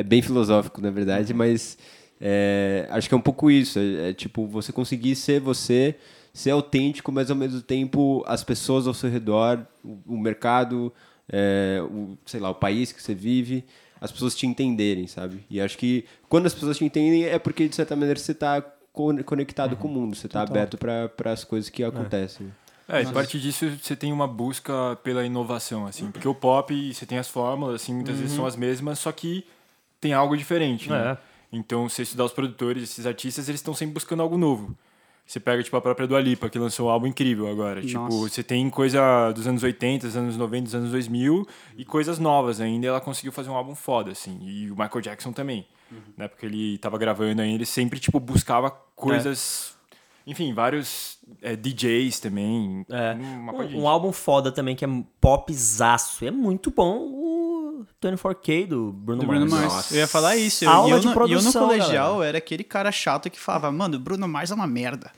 é bem filosófico, na verdade, mas é, acho que é um pouco isso. É, é tipo, você conseguir ser você, ser autêntico, mas ao mesmo tempo as pessoas ao seu redor, o, o mercado, é, o, sei lá, o país que você vive, as pessoas te entenderem, sabe? E acho que quando as pessoas te entendem é porque, de certa maneira, você está conectado com o mundo, você está aberto para as coisas que acontecem. É, e a partir disso você tem uma busca pela inovação, assim. Porque o pop, você tem as fórmulas, assim, muitas vezes são as mesmas, só que tem algo diferente, né? É. Então, se você estudar os produtores, esses artistas, eles estão sempre buscando algo novo. Você pega, tipo, a própria Dua Lipa, que lançou um álbum incrível agora. Tipo, Nossa. você tem coisa dos anos 80, dos anos 90, dos anos 2000 e coisas novas ainda. Ela conseguiu fazer um álbum foda, assim. E o Michael Jackson também. Né? Porque ele tava gravando ainda, ele sempre, tipo, buscava coisas... Enfim, vários é, DJs também. É. Um, um álbum foda também, que é popzaço. É muito bom 24K do Bruno, Do Bruno Mars. Mars. Eu ia falar isso. Eu, Aula e eu de no, e eu no produção, colegial era aquele cara chato que falava, mano, Bruno Mars é uma merda.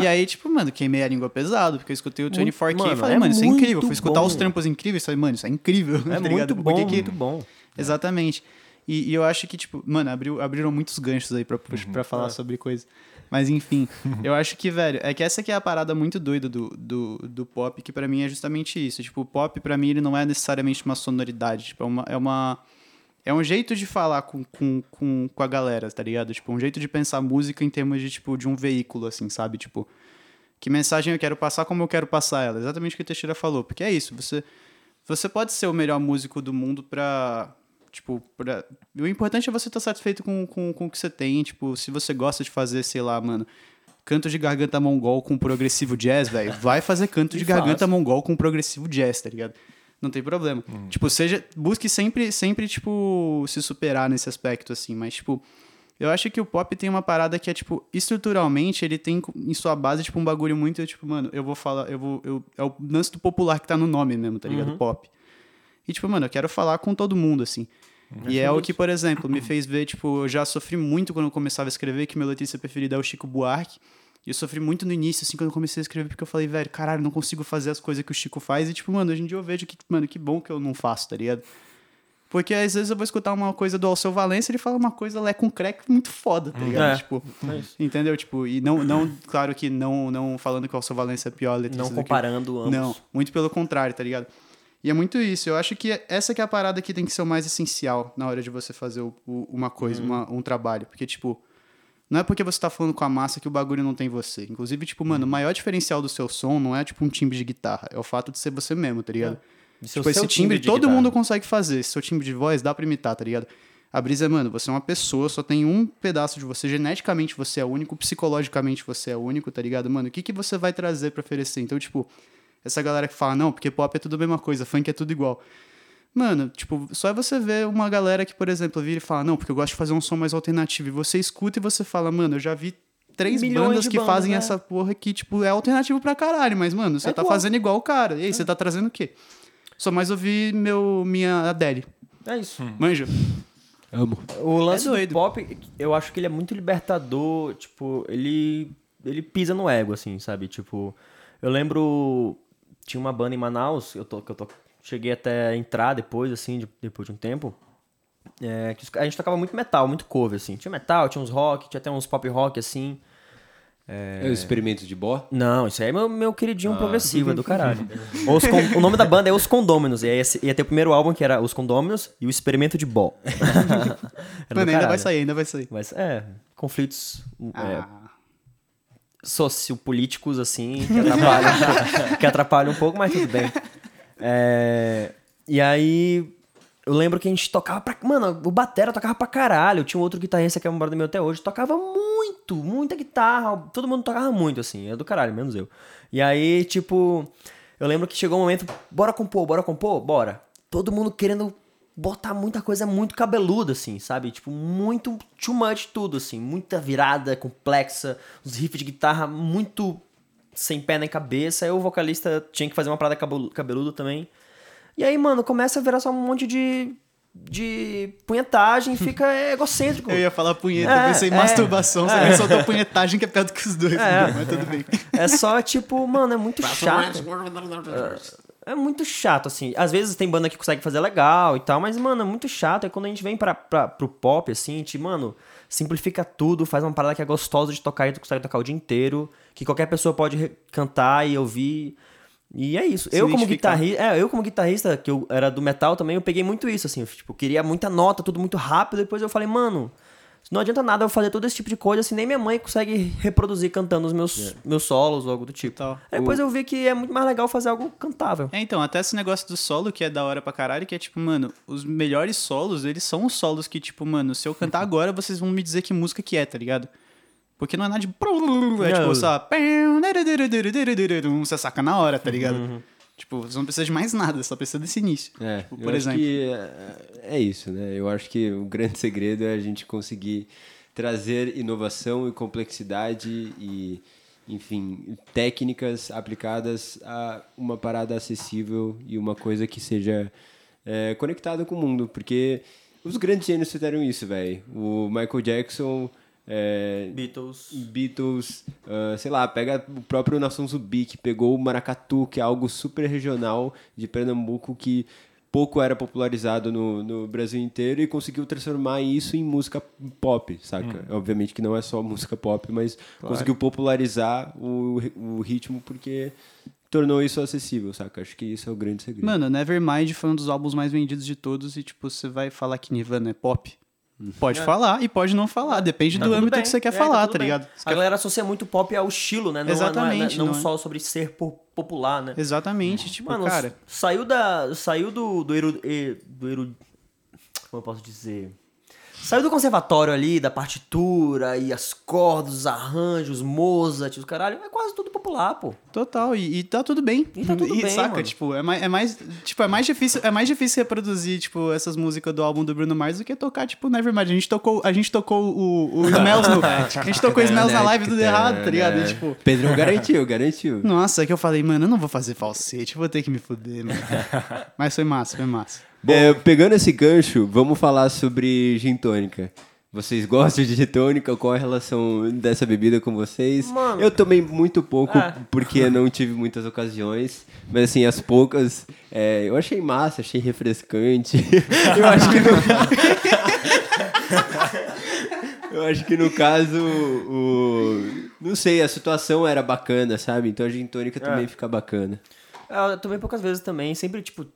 e aí, tipo, mano, queimei a língua pesado, porque eu escutei o 24K e mano, falei, é mano, isso é muito incrível. Fui escutar bom. os trampos incríveis e falei, mano, isso é incrível. É tá muito bom, que muito bom. Exatamente. E, e eu acho que, tipo, mano, abriu, abriram muitos ganchos aí pra, Uhum. pra É. falar sobre coisa. Mas enfim, eu acho que, velho, é que essa é a parada muito doida do, do, do pop, que pra mim é justamente isso. Tipo, o pop pra mim ele não é necessariamente uma sonoridade, tipo, é uma. É, uma, é um jeito de falar com, com, com, com a galera, tá ligado? Tipo, um jeito de pensar música em termos de, tipo, de um veículo, assim, sabe? Tipo, que mensagem eu quero passar, como eu quero passar ela. Exatamente o que o Teixeira falou. Porque é isso, você, você pode ser o melhor músico do mundo pra. Tipo, pra... o importante é você estar satisfeito com, com, com o que você tem. Tipo, se você gosta de fazer, sei lá, mano, canto de garganta mongol com progressivo jazz, velho, vai fazer canto de garganta mongol com progressivo jazz, tá ligado? Não tem problema. Tipo, seja. Busque sempre, sempre, tipo, se superar nesse aspecto, assim. Mas, tipo, eu acho que o pop tem uma parada que é, tipo, estruturalmente, ele tem em sua base, tipo, um bagulho muito, tipo, mano, eu vou falar, eu vou. Eu, é o lance do popular que tá no nome mesmo, tá ligado? Pop. E, tipo, mano, eu quero falar com todo mundo, assim. E é o que, por exemplo, me fez ver, tipo, eu já sofri muito quando eu começava a escrever, que meu letrista preferido é o Chico Buarque. E eu sofri muito no início, assim, quando eu comecei a escrever, porque eu falei, velho, caralho, não consigo fazer as coisas que o Chico faz. E, tipo, mano, hoje em dia eu vejo que, mano, que bom que eu não faço, tá ligado? Porque às vezes eu vou escutar uma coisa do Alceu Valença e ele fala uma coisa lé com crack muito foda, tá ligado? É. Tipo, entendeu? Tipo, e não, não, claro que não, não falando que o Alceu Valença é pior letrista Não do que o- comparando ambos. não, muito pelo contrário, tá ligado? E é muito isso. Eu acho que essa que é a parada que tem que ser o mais essencial na hora de você fazer o- o- uma coisa, uma- um trabalho. Porque, tipo, não é porque você tá falando com a massa que o bagulho não tem você. Inclusive, tipo, mano, o maior diferencial do seu som não é, tipo, um timbre de guitarra. É o fato de ser você mesmo, tá ligado? O Tipo, esse timbre, de todo guitarra. mundo consegue fazer. Esse seu timbre de voz dá pra imitar, tá ligado? A brisa é, mano, você é uma pessoa, só tem um pedaço de você. Geneticamente você é único, psicologicamente você é único, tá ligado? Mano, o que, que você vai trazer pra oferecer? Então, tipo, essa galera que fala, não, porque pop é tudo a mesma coisa, funk é tudo igual. Mano, tipo, só é você ver uma galera que, por exemplo, vira e fala, não, porque eu gosto de fazer um som mais alternativo. E você escuta e você fala, mano, eu já vi três Milhões bandas que bandas, fazem né? essa porra que, tipo, é alternativo pra caralho. Mas, mano, você É tá igual. fazendo igual o cara. E aí, você tá trazendo o quê? Só mais ouvir meu, minha Adele. É isso. Manja? Amo. O lance É doido. do pop, eu acho que ele é muito libertador, tipo, ele ele pisa no ego, assim, sabe? Tipo, eu lembro, tinha uma banda em Manaus, eu tô, que eu tô, cheguei até a entrar depois, assim, de- depois de um tempo, é, que a gente tocava muito metal, muito cover, assim. Tinha metal, tinha uns rock, tinha até uns pop rock, assim. É o experimento de Bó? Não, isso aí é meu, meu queridinho progressivo, é do caralho. Os Con- o nome da banda é Os Condôminos, e aí esse- ia ter o primeiro álbum que era Os Condôminos e o Experimento de Bó. Mano, ainda vai sair, ainda vai sair. Mas é, conflitos é, Ah, sociopolíticos, assim, que atrapalham, que atrapalham um pouco, mas tudo bem. É, e aí, eu lembro que a gente tocava pra. Mano, o Batera tocava pra caralho. Tinha um outro guitarrista que é um brother meu até hoje. Tocava muito, muita guitarra. Todo mundo tocava muito, assim. É do caralho, menos eu. E aí, tipo. Eu lembro que chegou um momento. Bora compor, bora compor? Bora. Todo mundo querendo botar muita coisa muito cabeluda, assim, sabe? Tipo, muito too much tudo, assim. Muita virada complexa. Os riffs de guitarra muito sem pé nem cabeça. Aí o vocalista tinha que fazer uma parada cabelu- cabeluda também. E aí, mano, começa a virar só um monte de. de punhetagem fica egocêntrico. Eu ia falar punheta, É, pensei em é, masturbação, é. você soltou punhetagem que é pior do que os dois, É. mas tudo bem. É só, tipo, mano, é muito chato. É, muito chato, assim. Às vezes tem banda que consegue fazer legal e tal, mas, mano, é muito chato. É quando a gente vem pra, pra, pro pop, assim, a gente, mano, simplifica tudo, faz uma parada que é gostosa de tocar e tu consegue tocar o dia inteiro, que qualquer pessoa pode cantar e ouvir. E é isso. Se eu como guitarrista, é, eu como guitarrista, que eu era do metal também, eu peguei muito isso, assim. Eu, tipo, queria muita nota, tudo muito rápido, depois eu falei, mano, não adianta nada eu fazer todo esse tipo de coisa, assim, nem minha mãe consegue reproduzir cantando os meus, meus solos ou algo do tipo. Tal. Aí depois eu vi que é muito mais legal fazer algo cantável. É, então, até esse negócio do solo, que é da hora pra caralho, que é tipo, mano, os melhores solos, eles são os solos que, tipo, mano, se eu cantar agora, vocês vão me dizer que música que é, tá ligado? Porque não é nada de. É tipo só. Você saca na hora, tá ligado? Tipo, você não precisa de mais nada, só precisa desse início. É, Tipo, eu por acho exemplo. que é, é isso, né? Eu acho que o grande segredo é a gente conseguir trazer inovação e complexidade e, enfim, técnicas aplicadas a uma parada acessível e uma coisa que seja é, conectada com o mundo, porque os grandes gênios fizeram isso, velho. O Michael Jackson, é, Beatles. Beatles, ah, sei lá, pega o próprio Nação Zumbi, que pegou o maracatu, que é algo super regional de Pernambuco, que pouco era popularizado no, no Brasil inteiro e conseguiu transformar isso em música pop, saca? Obviamente que não é só música pop, mas conseguiu popularizar o, o ritmo porque tornou isso acessível, saca? Acho que isso é o grande segredo. Mano, Nevermind foi um dos álbuns mais vendidos de todos e, tipo, você vai falar que Nirvana é pop? Pode falar e pode não falar, depende Tá do âmbito bem. que você quer É, falar, tudo tá bem. ligado? Você A quer- galera associa muito pop ao estilo, né? Não, é- Exatamente, Não, é- não não é. só sobre ser po- popular, né? Exatamente, tipo, Mano, cara. saiu da. Saiu do. Do, eru, e- do eru- Como eu posso dizer? Saiu do conservatório ali, da partitura e as cordas, os arranjos, Mozart, os caralho. É quase tudo popular, pô. Total, e, e tá tudo bem. E tá tudo bem, saca, mano. tipo, é mais, é mais, tipo, é mais difícil, é mais difícil reproduzir, tipo, essas músicas do álbum do Bruno Mars do que tocar, tipo, Nevermind. A gente tocou, a gente tocou o, o Smells no, a gente tocou Smells na live do errado, tá ligado? E, tipo, Pedrão garantiu, garantiu. nossa, é que eu falei, mano, eu não vou fazer falsete, eu vou ter que me fuder, mano. Mas foi massa, foi massa. É, pegando esse gancho, vamos falar sobre gin tônica. Vocês gostam de gin tônica? Qual a relação dessa bebida com vocês? Mano. Eu tomei muito pouco, É. porque não tive muitas ocasiões. Mas assim, as poucas, é, eu achei massa, achei refrescante. eu acho que no... Eu acho que no caso, o... não sei, a situação era bacana, sabe? Então a gin tônica também fica bacana. É, Eu tomei poucas vezes também, sempre, tipo,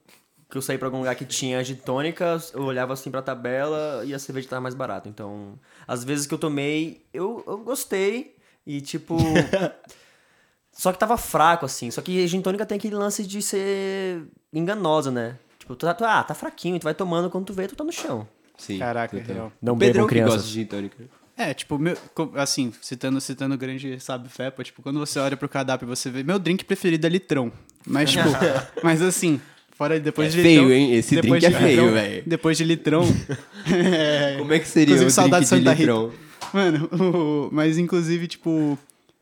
que eu saí pra algum lugar que tinha gin tônica, eu olhava assim pra tabela e a cerveja tava mais barata. Então, às vezes que eu tomei, eu, eu gostei e, tipo... só que tava fraco, assim. Só que gin tônica tem aquele lance de ser enganosa, né? Tipo, tu, tá- tu, ah, tá fraquinho, tu vai tomando, quando tu vê, tu tá no chão. Sim, Caraca, total. real. Não O Pedrão bebam, que crianças. gosta de gin tônica. É, tipo, meu, assim, citando, citando o grande Sabe Fepa, tipo, quando você olha pro cardápio você vê, meu drink preferido é litrão. Mas, tipo, mas assim, fora depois É de feio, litrão, hein? Esse depois drink é feio, litrão- velho. Depois de litrão. é, Como é que seria Inclusive, o saudade drink de Santa Rita. litrão? Mano, o- mas inclusive, tipo.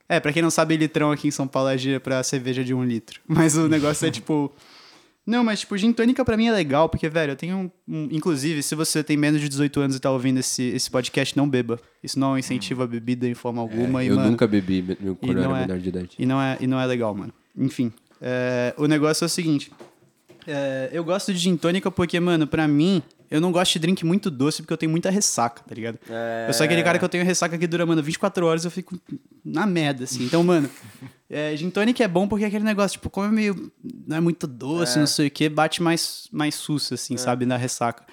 É, pra quem não sabe, litrão aqui em São Paulo é gíria pra cerveja de um litro. Mas o negócio é tipo. Não, mas tipo, gin tônica pra mim é legal, porque, velho, eu tenho um, um- Inclusive, se você tem menos de 18 anos e tá ouvindo esse, esse podcast, não beba. Isso não incentiva a bebida em forma alguma. e, É, eu mano, nunca bebi meu quando eu era é- menor de idade. E não é, e não é legal, mano. Enfim, é, o negócio é o seguinte. É, eu gosto de gin tônica porque, mano, pra mim, eu não gosto de drink muito doce porque eu tenho muita ressaca, tá ligado? Eu sou aquele cara que eu tenho ressaca que dura, mano, 24 horas eu fico na merda, assim. Então, mano, é, gin tônica é bom porque é aquele negócio, tipo, como é meio. Não é muito doce, não sei o quê, bate mais, mais sussa, assim, sabe, na ressaca.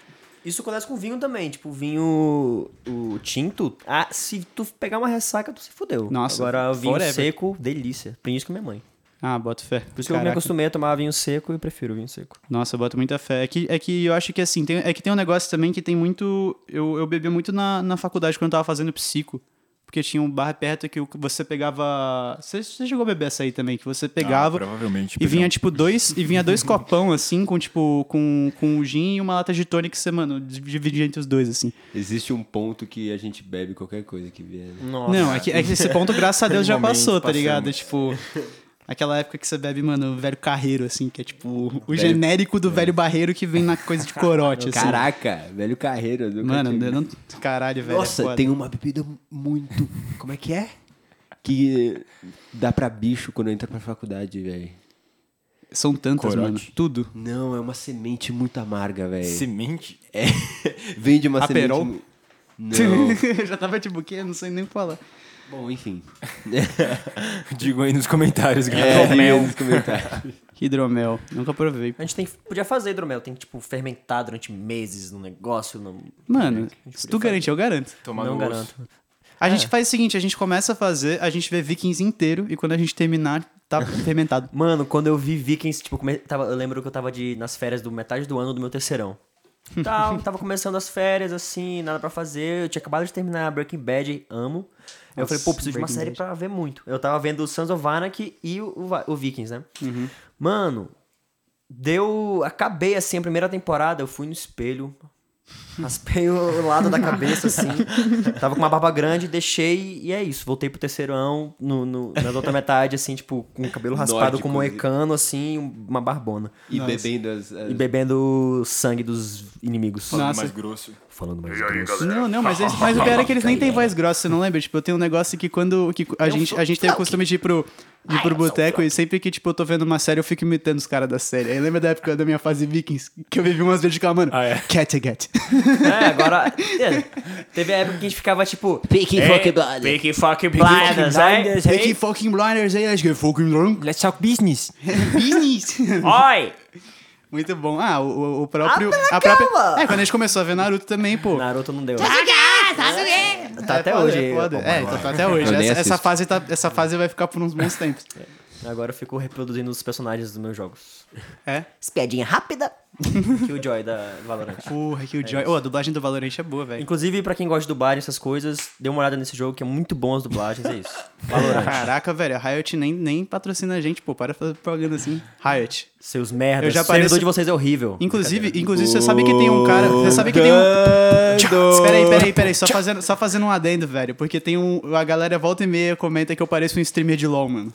Isso acontece com vinho também. Tipo, vinho o tinto, ah, se tu pegar uma ressaca, tu se fudeu. Nossa, Agora, o vinho forever. seco, delícia. Aprendi isso com minha mãe. Ah, boto fé. Por isso que eu me acostumei a tomar vinho seco e prefiro vinho seco. Nossa, eu boto muita fé. É que, é que eu acho que assim, tem, é que tem um negócio também que tem muito. Eu, eu bebia muito na, na faculdade quando eu tava fazendo psico. Porque tinha um bar perto que você pegava. Você, você chegou a beber essa aí também, que você Ah, pegava. provavelmente. E vinha, tipo, dois. E vinha dois copão, assim, com, tipo, com, com o gin e uma lata de tônica que você, mano, dividia entre os dois, assim. Existe um ponto que a gente bebe qualquer coisa que vier. né? Nossa. Não, é que, é que esse ponto, graças a Deus, já passou, tá ligado? Tipo. Aquela época que você bebe, mano, o velho carreiro, assim, que é tipo o genérico do velho barreiro que vem na coisa de corote, assim. Caraca, velho carreiro. Mano, não... caralho, velho. é Nossa, foda. tem uma bebida muito. Como é que é? Que dá pra bicho quando entra pra faculdade, velho. São tantas, Corote. mano. Tudo. Não, é uma semente muito amarga, velho. Semente? É. Vem de uma Aperol? semente. Não. Eu já tava tipo, o quê? Não sei nem falar. Bom, enfim. Digam aí nos comentários, É, galera. nos comentários. Hidromel. Nunca provei. A gente tem, podia fazer hidromel, tem que, tipo, fermentar durante meses no negócio. No... Mano, se tu garante, eu garanto. Tomar não garanto. A gente faz o seguinte, a gente começa a fazer, a gente vê Vikings inteiro e quando a gente terminar, tá fermentado. Mano, quando eu vi Vikings, tipo, come- tava, eu lembro que eu tava de, nas férias do metade do ano do meu terceirão. Tal, tava começando as férias, assim, nada pra fazer. Eu tinha acabado de terminar Breaking Bad, amo. Aí eu falei, pô, preciso de uma série Bad. pra ver muito. Eu tava vendo Sons of Anarchy e o, o, o Vikings, né? Mano, deu. Acabei assim a primeira temporada, eu fui no espelho. Raspei o lado da cabeça, assim. Tava com uma barba grande, deixei e é isso. Voltei pro terceirão, no, no, na outra metade, assim, tipo, com o cabelo raspado, com moecano, assim, uma barbona. E Nossa. bebendo as. as- E bebendo sangue dos inimigos. Falando Nossa. mais grosso. Falando mais grosso. Não, não, mas, eles- mas o pior é que eles nem têm voz grossa, você não lembra? Tipo, eu tenho um negócio que quando que a, gente, a gente tem o costume de ir pro, de ir pro boteco e sempre que, tipo, eu tô vendo uma série, eu fico imitando os caras da série. Aí lembra da época da minha fase Vikings, que eu vivi umas vezes de ficar, mano, Ah, é? cat get. É, agora. é, teve a época que a gente ficava tipo. "Hey, fucking blinders." Picky fucking blinders, hein? Hey, que fucking blinders aí, let's get fucking drunk. Let's talk business. Business. Oi! Muito bom. Ah, o, o- próprio. Ah, a própria. É, quando a gente começou a ver Naruto também, pô. Naruto não deu. Tá É até foda, hoje. É. É, tá, tá até hoje. Essa, fase tá, essa fase vai ficar por uns bons tempos. Agora eu fico reproduzindo os personagens dos meus jogos. É? Espiadinha rápida. Killjoy da Valorant. Porra, que o Joy. Ô, a dublagem do Valorant é boa, velho. Inclusive, pra quem gosta de dublagem, essas coisas, dê uma olhada nesse jogo que é muito bom as dublagens, é isso. Valorant. Caraca, velho, a Riot nem, nem patrocina a gente, pô. Para de fazer propaganda assim. Riot. Seus merdas. Eu já o servidor pareço- de vocês é horrível. Inclusive, inclusive você sabe que tem um cara. Você sabe que tem um. Espera aí, pera aí, pera aí. Só fazendo, só fazendo um adendo, velho. Porque tem um. A galera volta e meia comenta que eu pareço um streamer de LOL, mano.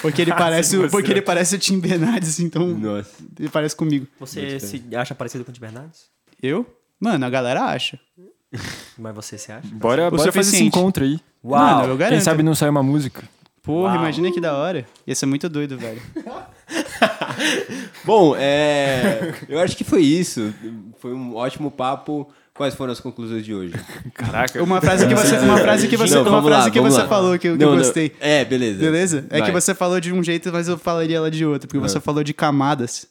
Porque ele parece, o- porque ele parece o Tim Bernardes, então. Nossa. Ele parece comigo. Você se acha parecido com o Tim Bernardes? Eu? Mano, a galera acha. Mas você se acha? Bora, bora fazer esse suficiente. encontro aí. Mano, eu garanto. Quem sabe não sai uma música. Porra, Uau. imagina que da hora. Ia ser muito doido, velho. Bom, é. Eu acho que foi isso. Foi um ótimo papo. Quais foram as conclusões de hoje? Caraca. Uma frase que você, uma frase que você, Não, uma frase lá, que você lá. falou que eu, que Não, eu não. gostei. É, beleza. Beleza? É Vai. que você falou de um jeito, mas eu falaria ela de outro. Porque você falou de camadas,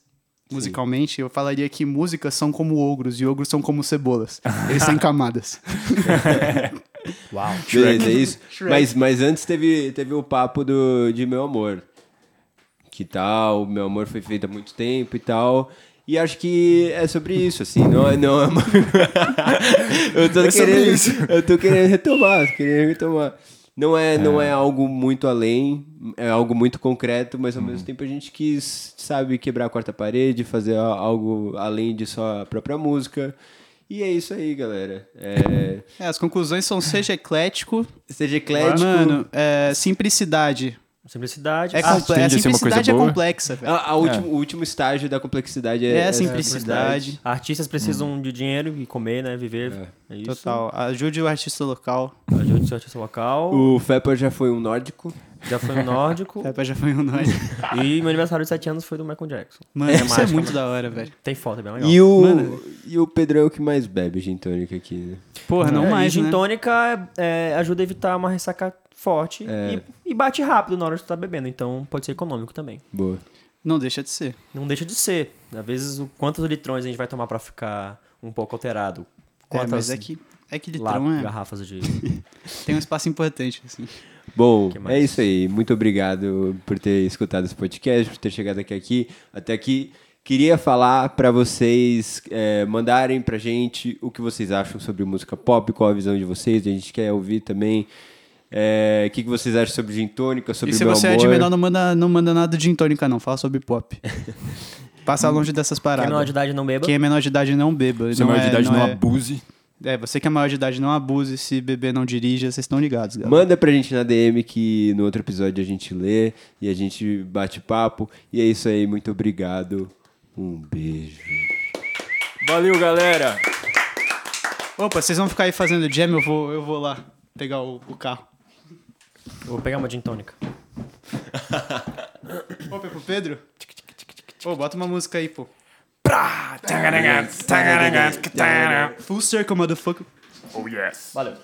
musicalmente. Eu falaria que músicas são como ogros e ogros são como cebolas. Eles têm camadas. Uau. Beleza, é isso. Shrek. Mas, mas antes teve, teve o papo do, de Meu Amor. Que tal, Meu Amor foi feito há muito tempo e tal. E acho que é sobre isso, assim. Não, é- não é uma... eu, tô É querendo, eu tô querendo retomar, tô querendo retomar. Não é, não é algo muito além, é algo muito concreto, mas ao mesmo tempo a gente quis, sabe, quebrar a quarta parede, fazer algo além de só a própria música. E é isso aí, galera. É, É, as conclusões são seja eclético, seja eclético. mano, é, simplicidade. Simplicidade. É Ah, comple- a tende a ser uma coisa simplicidade é boa. complexa, velho. A, a último, O último estágio da complexidade é, É a simplicidade. Artistas precisam de dinheiro e comer, né? Viver. É, isso. Total. Ajude o artista local. Ajude seu artista local. O Fepper já foi um nórdico. Já foi no nórdico. Pepe já foi um nós. e meu aniversário de 7 anos foi do Michael Jackson. Mano, isso é mágica, muito da hora, velho. Tem foto, é bem legal. E o, Mano. e o Pedro é o que mais bebe gin tônica aqui, né? Porra, não É, mais, e gin né? tônica é, ajuda a evitar uma ressaca forte É. e, e bate rápido na hora de tu tá bebendo. Então pode ser econômico também. Boa. Não deixa de ser. Não deixa de ser. Às vezes, o, quantos litrões a gente vai tomar pra ficar um pouco alterado? É, Quantas mas é que, é que litrão é, garrafas de... tem um espaço importante, assim. Bom, Que é isso aí. Muito obrigado por ter escutado esse podcast, por ter chegado aqui, aqui até aqui. Queria falar pra vocês é, mandarem pra gente o que vocês acham sobre música pop, qual a visão de vocês. A gente quer ouvir também é, o que, que vocês acham sobre gin tônica, sobre E se você amor. é de menor, não manda, não manda nada de gin tônica, não. Fala sobre pop. Passa longe dessas Quem paradas. é menor de idade não beba. Quem é menor de idade não beba. Se é não maior de idade, não, é, abuse. É, você que é maior de idade não abuse. Se beber não dirija, vocês estão ligados, galera. Manda pra gente na DM que no outro episódio a gente lê e a gente bate papo. E é isso aí, muito obrigado. Um beijo. Valeu, galera! Opa, vocês vão ficar aí fazendo jam, eu vou, eu vou lá pegar o, o carro. Vou pegar uma gin tônica. Opa, é pro Pedro? Ô, bota uma música aí, pô. Full circle, motherfucker. Oh, yes. Valeu.